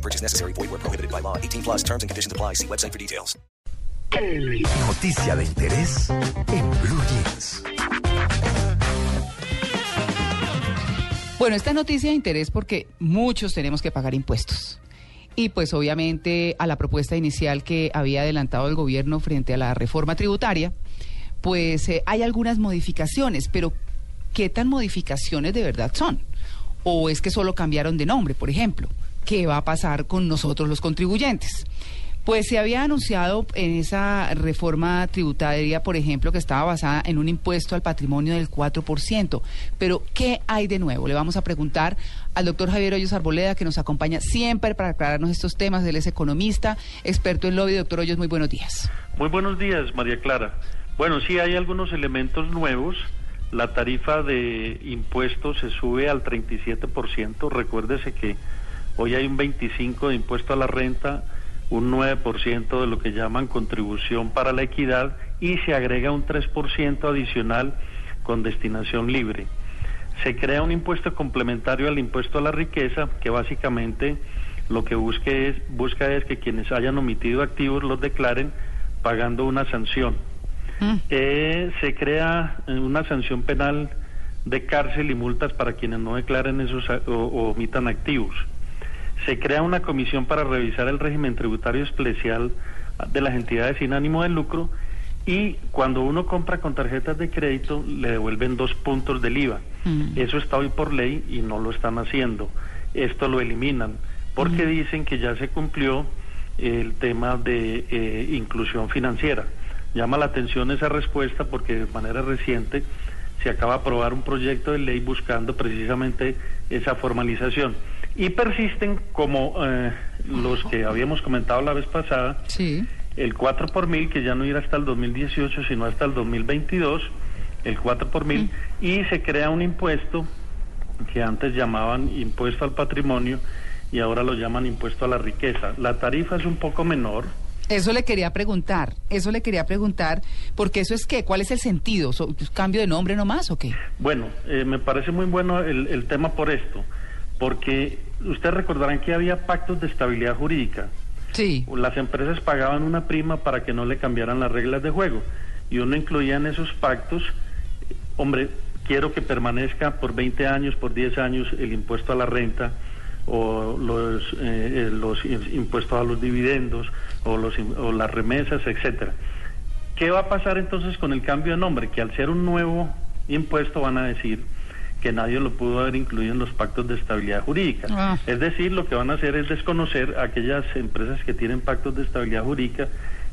No purchase necessary. Void where prohibited by law. 18 plus terms and conditions apply. See website for details. Noticia de interés en Blue Jeans. Bueno, esta noticia de interés porque muchos tenemos que pagar impuestos. Y pues obviamente a la propuesta inicial que había adelantado el gobierno frente a la reforma tributaria, pues eh, hay algunas modificaciones, pero ¿qué tan modificaciones de verdad son? ¿O es que solo cambiaron de nombre, por ejemplo? ¿Qué va a pasar con nosotros los contribuyentes? Pues se había anunciado en esa reforma tributaria, por ejemplo, que estaba basada en un impuesto al patrimonio del 4%. Pero, ¿qué hay de nuevo? Le vamos a preguntar al doctor Javier Hoyos Arboleda, que nos acompaña siempre para aclararnos estos temas. Él es economista, experto en lobby. Doctor Hoyos, muy buenos días. Muy buenos días, María Clara. Bueno, sí hay algunos elementos nuevos. La tarifa de impuestos se sube al 37%. Recuérdese que hoy hay un 25% de impuesto a la renta un 9% de lo que llaman contribución para la equidad y se agrega un 3% adicional con destinación libre. Se crea un impuesto complementario al impuesto a la riqueza que básicamente lo que busque es, busca es que quienes hayan omitido activos los declaren pagando una sanción. Eh, se crea una sanción penal de cárcel y multas para quienes no declaren esos o, o omitan activos se crea una comisión para revisar el régimen tributario especial de las entidades sin ánimo de lucro y cuando uno compra con tarjetas de crédito le devuelven dos puntos del IVA. Mm. Eso está hoy por ley y no lo están haciendo. Esto lo eliminan porque dicen que ya se cumplió el tema de eh, inclusión financiera. Llama la atención esa respuesta porque de manera reciente se acaba de aprobar un proyecto de ley buscando precisamente esa formalización y persisten como eh, los que habíamos comentado la vez pasada, Sí. el 4 por mil, que ya no irá hasta el 2018, sino hasta el 2022, el 4 por mil, y se crea un impuesto que antes llamaban impuesto al patrimonio y ahora lo llaman impuesto a la riqueza. La tarifa es un poco menor, Eso le quería preguntar, eso le quería preguntar, porque eso es qué, ¿cuál es el sentido? ¿So- ¿Cambio de nombre nomás o qué? Bueno, eh, me parece muy bueno el, el tema por esto, porque ustedes recordarán que había pactos de estabilidad jurídica. Sí. Las empresas pagaban una prima para que no le cambiaran las reglas de juego y uno incluía en esos pactos, hombre, quiero que permanezca por 20 años, por 10 años el impuesto a la renta o los, eh, eh, los im- impuestos a los dividendos o, los, o las remesas, etcétera. ¿Qué va a pasar entonces con el cambio de nombre? Que al ser un nuevo impuesto van a decir que nadie lo pudo haber incluido en los pactos de estabilidad jurídica. Ah. Es decir, lo que van a hacer es desconocer a aquellas empresas que tienen pactos de estabilidad jurídica,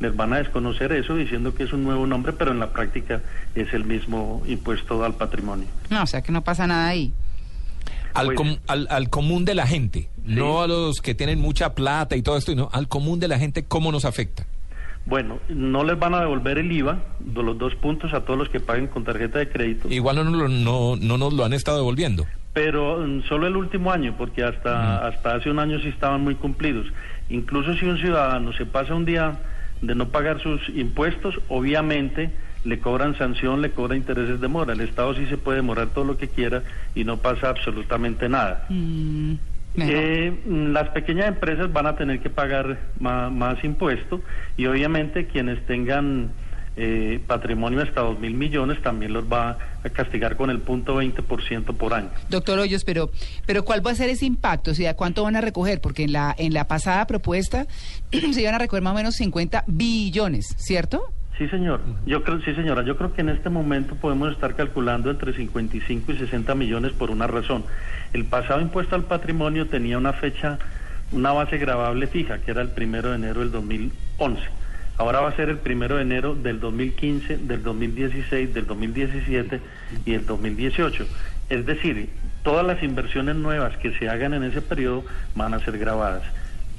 les van a desconocer eso diciendo que es un nuevo nombre, pero en la práctica es el mismo impuesto al patrimonio. No, o sea que no pasa nada ahí. Al, Pues- com- al, al común de la gente, no a los que tienen mucha plata y todo esto, sino al común de la gente, ¿cómo nos afecta? Bueno, no les van a devolver el IVA de los dos puntos a todos los que paguen con tarjeta de crédito. Igual no, nos lo- no, no nos lo han estado devolviendo. pero mm, solo el último año, porque hasta, hasta hace un año sí estaban muy cumplidos. Incluso si un ciudadano se pasa un día de no pagar sus impuestos, obviamente le cobran sanción, le cobran intereses de mora. El Estado sí se puede demorar todo lo que quiera y no pasa absolutamente nada. Mm. Eh, las pequeñas empresas van a tener que pagar ma- más, impuesto y obviamente quienes tengan eh, patrimonio hasta dos mil millones también los va a castigar con el punto 20% por año. Doctor Hoyos, pero, pero ¿cuál va a ser ese impacto? O sea, ¿cuánto van a recoger? Porque en la, en la pasada propuesta se iban a recoger más o menos 50 billones, ¿cierto? Sí, señor. Yo creo, sí, señora. Yo creo que en este momento podemos estar calculando entre 55 y 60 millones por una razón. El pasado impuesto al patrimonio tenía una fecha, una base gravable fija, que era el primero de enero del 2011. Ahora va a ser el primero de enero del 2015, del 2016, del 2017 y del 2018. Es decir, todas las inversiones nuevas que se hagan en ese periodo van a ser grabadas.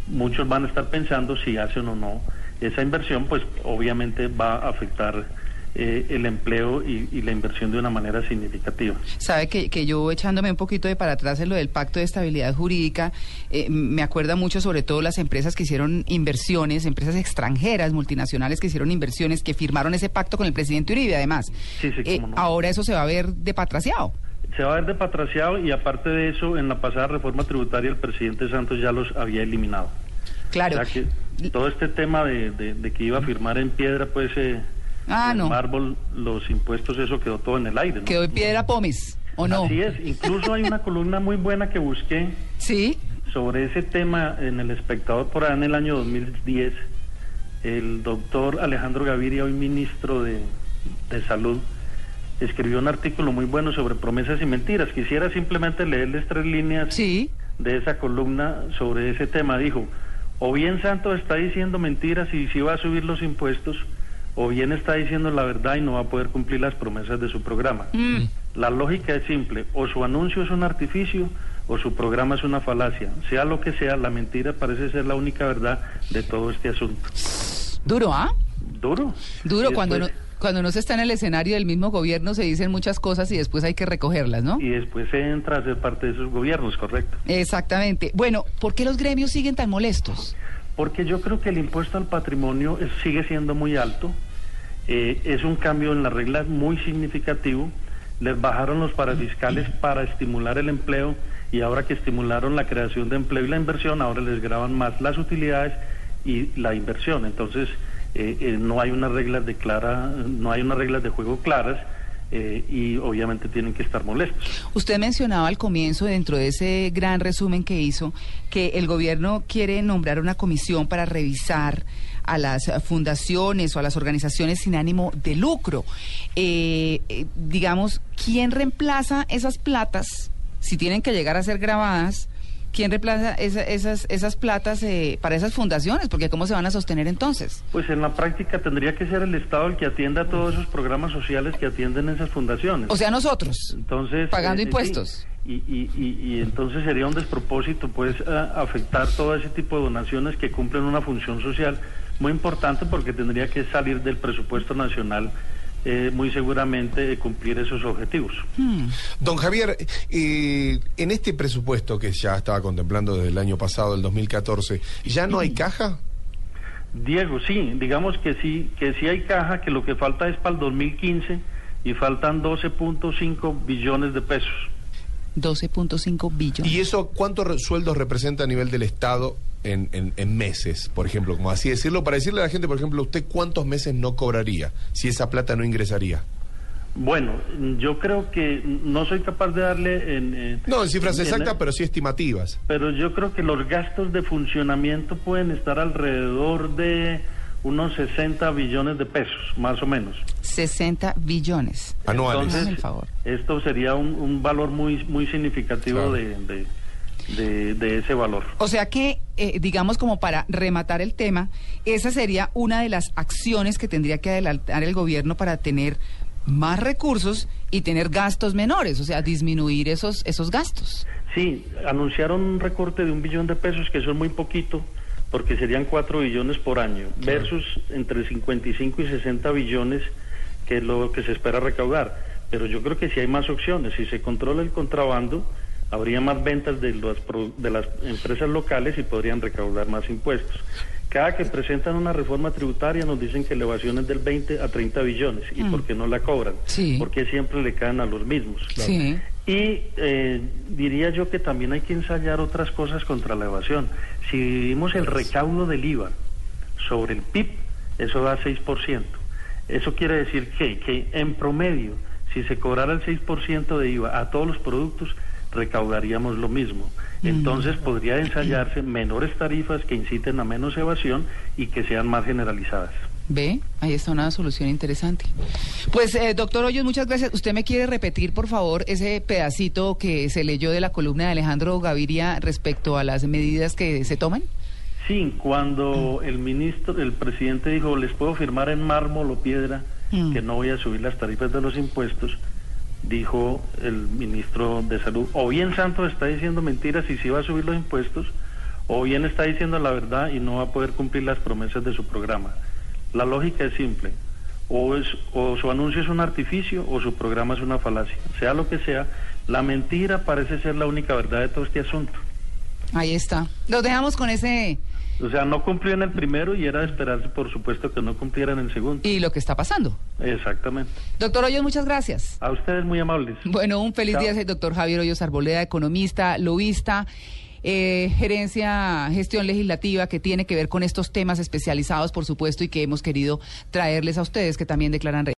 Muchos van a estar pensando si hacen o no esa inversión pues obviamente va a afectar eh, el empleo y, y la inversión de una manera significativa. Sabe que, que yo echándome un poquito de para atrás en lo del pacto de estabilidad jurídica, eh, me acuerda mucho sobre todo las empresas que hicieron inversiones, empresas extranjeras, multinacionales que hicieron inversiones, que firmaron ese pacto con el presidente Uribe además. Sí, sí, Eh, no. Ahora eso se va a ver depatraciado. Se va a ver depatraciado y aparte de eso, en la pasada reforma tributaria el presidente Santos ya los había eliminado. Claro. O sea que todo este tema de, de- de que iba a firmar en piedra, pues, eh, Ah, en no. mármol, los impuestos, eso quedó todo en el aire. ¿no? Quedó en piedra pomes, ¿o no? Así es, incluso hay una columna muy buena que busqué Sí. sobre ese tema en El Espectador por allá en el año 2010. El doctor Alejandro Gaviria, hoy ministro de, de Salud, escribió un artículo muy bueno sobre promesas y mentiras. Quisiera simplemente leerles tres líneas Sí. de esa columna sobre ese tema. Dijo, o bien Santos está diciendo mentiras y si va a subir los impuestos, o bien está diciendo la verdad y no va a poder cumplir las promesas de su programa. Mm. La lógica es simple, o su anuncio es un artificio o su programa es una falacia. Sea lo que sea, la mentira parece ser la única verdad de todo este asunto. Duro, ¿ah? Duro. Duro cuando no, cuando no se está en el escenario del mismo gobierno se dicen muchas cosas y después hay que recogerlas, ¿no? Y después se entra a ser parte de esos gobiernos, correcto. Exactamente. Bueno, ¿por qué los gremios siguen tan molestos? Porque yo creo que el impuesto al patrimonio es- sigue siendo muy alto. Eh, es un cambio en las reglas muy significativo. Les bajaron los parafiscales para estimular el empleo y ahora que estimularon la creación de empleo y la inversión, ahora les graban más las utilidades y la inversión. Entonces, eh, eh, no hay unas reglas de clara, no hay unas reglas de juego claras eh, y obviamente tienen que estar molestos. Usted mencionaba al comienzo, dentro de ese gran resumen que hizo, que el gobierno quiere nombrar una comisión para revisar a las fundaciones o a las organizaciones sin ánimo de lucro. Eh, eh, digamos, ¿quién reemplaza esas platas, si tienen que llegar a ser grabadas? ¿Quién reemplaza esa- esas, esas platas eh, para esas fundaciones? Porque ¿cómo se van a sostener entonces? Pues en la práctica tendría que ser el Estado el que atienda todos esos programas sociales que atienden esas fundaciones. O sea, nosotros. Entonces, Pagando eh, impuestos. Y, y, y, y entonces sería un despropósito, pues, a- afectar todo ese tipo de donaciones que cumplen una función social muy importante porque tendría que salir del presupuesto nacional eh, muy seguramente eh, cumplir esos objetivos. Don Javier, eh, en este presupuesto que ya estaba contemplando desde el año pasado, el 2014, ¿ya no hay caja? Diego, sí, digamos que sí, que sí hay caja, que lo que falta es para el 2015 y faltan 12.5 billones de pesos. 12.5 billones. ¿Y eso cuántos re- sueldos representa a nivel del Estado en, en- en meses, por ejemplo? Como así decirlo, para decirle a la gente, por ejemplo, ¿usted cuántos meses no cobraría si esa plata no ingresaría? Bueno, yo creo que no soy capaz de darle en... en- No, en cifras en- exactas, pero sí estimativas. Pero yo creo que los gastos de funcionamiento pueden estar alrededor de unos 60 billones de pesos, más o menos. 60 billones. Anuales. El favor. Esto sería un, un valor muy muy significativo Claro. de, de, de- de ese valor. O sea que, eh, digamos, como para rematar el tema, esa sería una de las acciones que tendría que adelantar el gobierno para tener más recursos y tener gastos menores, o sea, disminuir esos, esos gastos. Sí, anunciaron un recorte de un billón de pesos, que eso es muy poquito, porque serían 4 billones por año, versus entre 55 y 60 billones, que es lo que se espera recaudar. Pero yo creo que sí hay más opciones. Si se controla el contrabando, habría más ventas de, las pro- de las empresas locales y podrían recaudar más impuestos. Cada que presentan una reforma tributaria nos dicen que la evasión es del 20 a 30 billones. ¿Y por qué no la cobran? Sí. Porque siempre le caen a los mismos. Sí. Y eh, diría yo que también hay que ensayar otras cosas contra la evasión. Si dividimos el recaudo del IVA sobre el PIB, eso da 6%. Eso quiere decir que, que en promedio, si se cobrara el 6% de IVA a todos los productos, recaudaríamos lo mismo. Entonces podría ensayarse menores tarifas que inciten a menos evasión y que sean más generalizadas. ¿Ve? Ahí está una solución interesante. Pues, eh, doctor Hoyos, muchas gracias. ¿Usted me quiere repetir, por favor, ese pedacito que se leyó de la columna de Alejandro Gaviria respecto a las medidas que se toman? Sí, cuando el ministro, el presidente dijo, les puedo firmar en mármol o piedra Mm. que no voy a subir las tarifas de los impuestos, dijo el ministro de Salud, o bien Santos está diciendo mentiras y sí va a subir los impuestos, o bien está diciendo la verdad y no va a poder cumplir las promesas de su programa. La lógica es simple. O, es, o su anuncio es un artificio o su programa es una falacia. Sea lo que sea, la mentira parece ser la única verdad de todo este asunto. Ahí está. Los dejamos con ese O sea, no cumplió en el primero y era de esperarse, por supuesto, que no cumpliera en el segundo. y lo que está pasando. Exactamente. Doctor Hoyos, muchas gracias. A ustedes muy amables. Bueno, un feliz Chao. día, el doctor Javier Hoyos Arboleda, economista, lobista, eh, gerencia, gestión legislativa, que tiene que ver con estos temas especializados, por supuesto, y que hemos querido traerles a ustedes, que también declaran.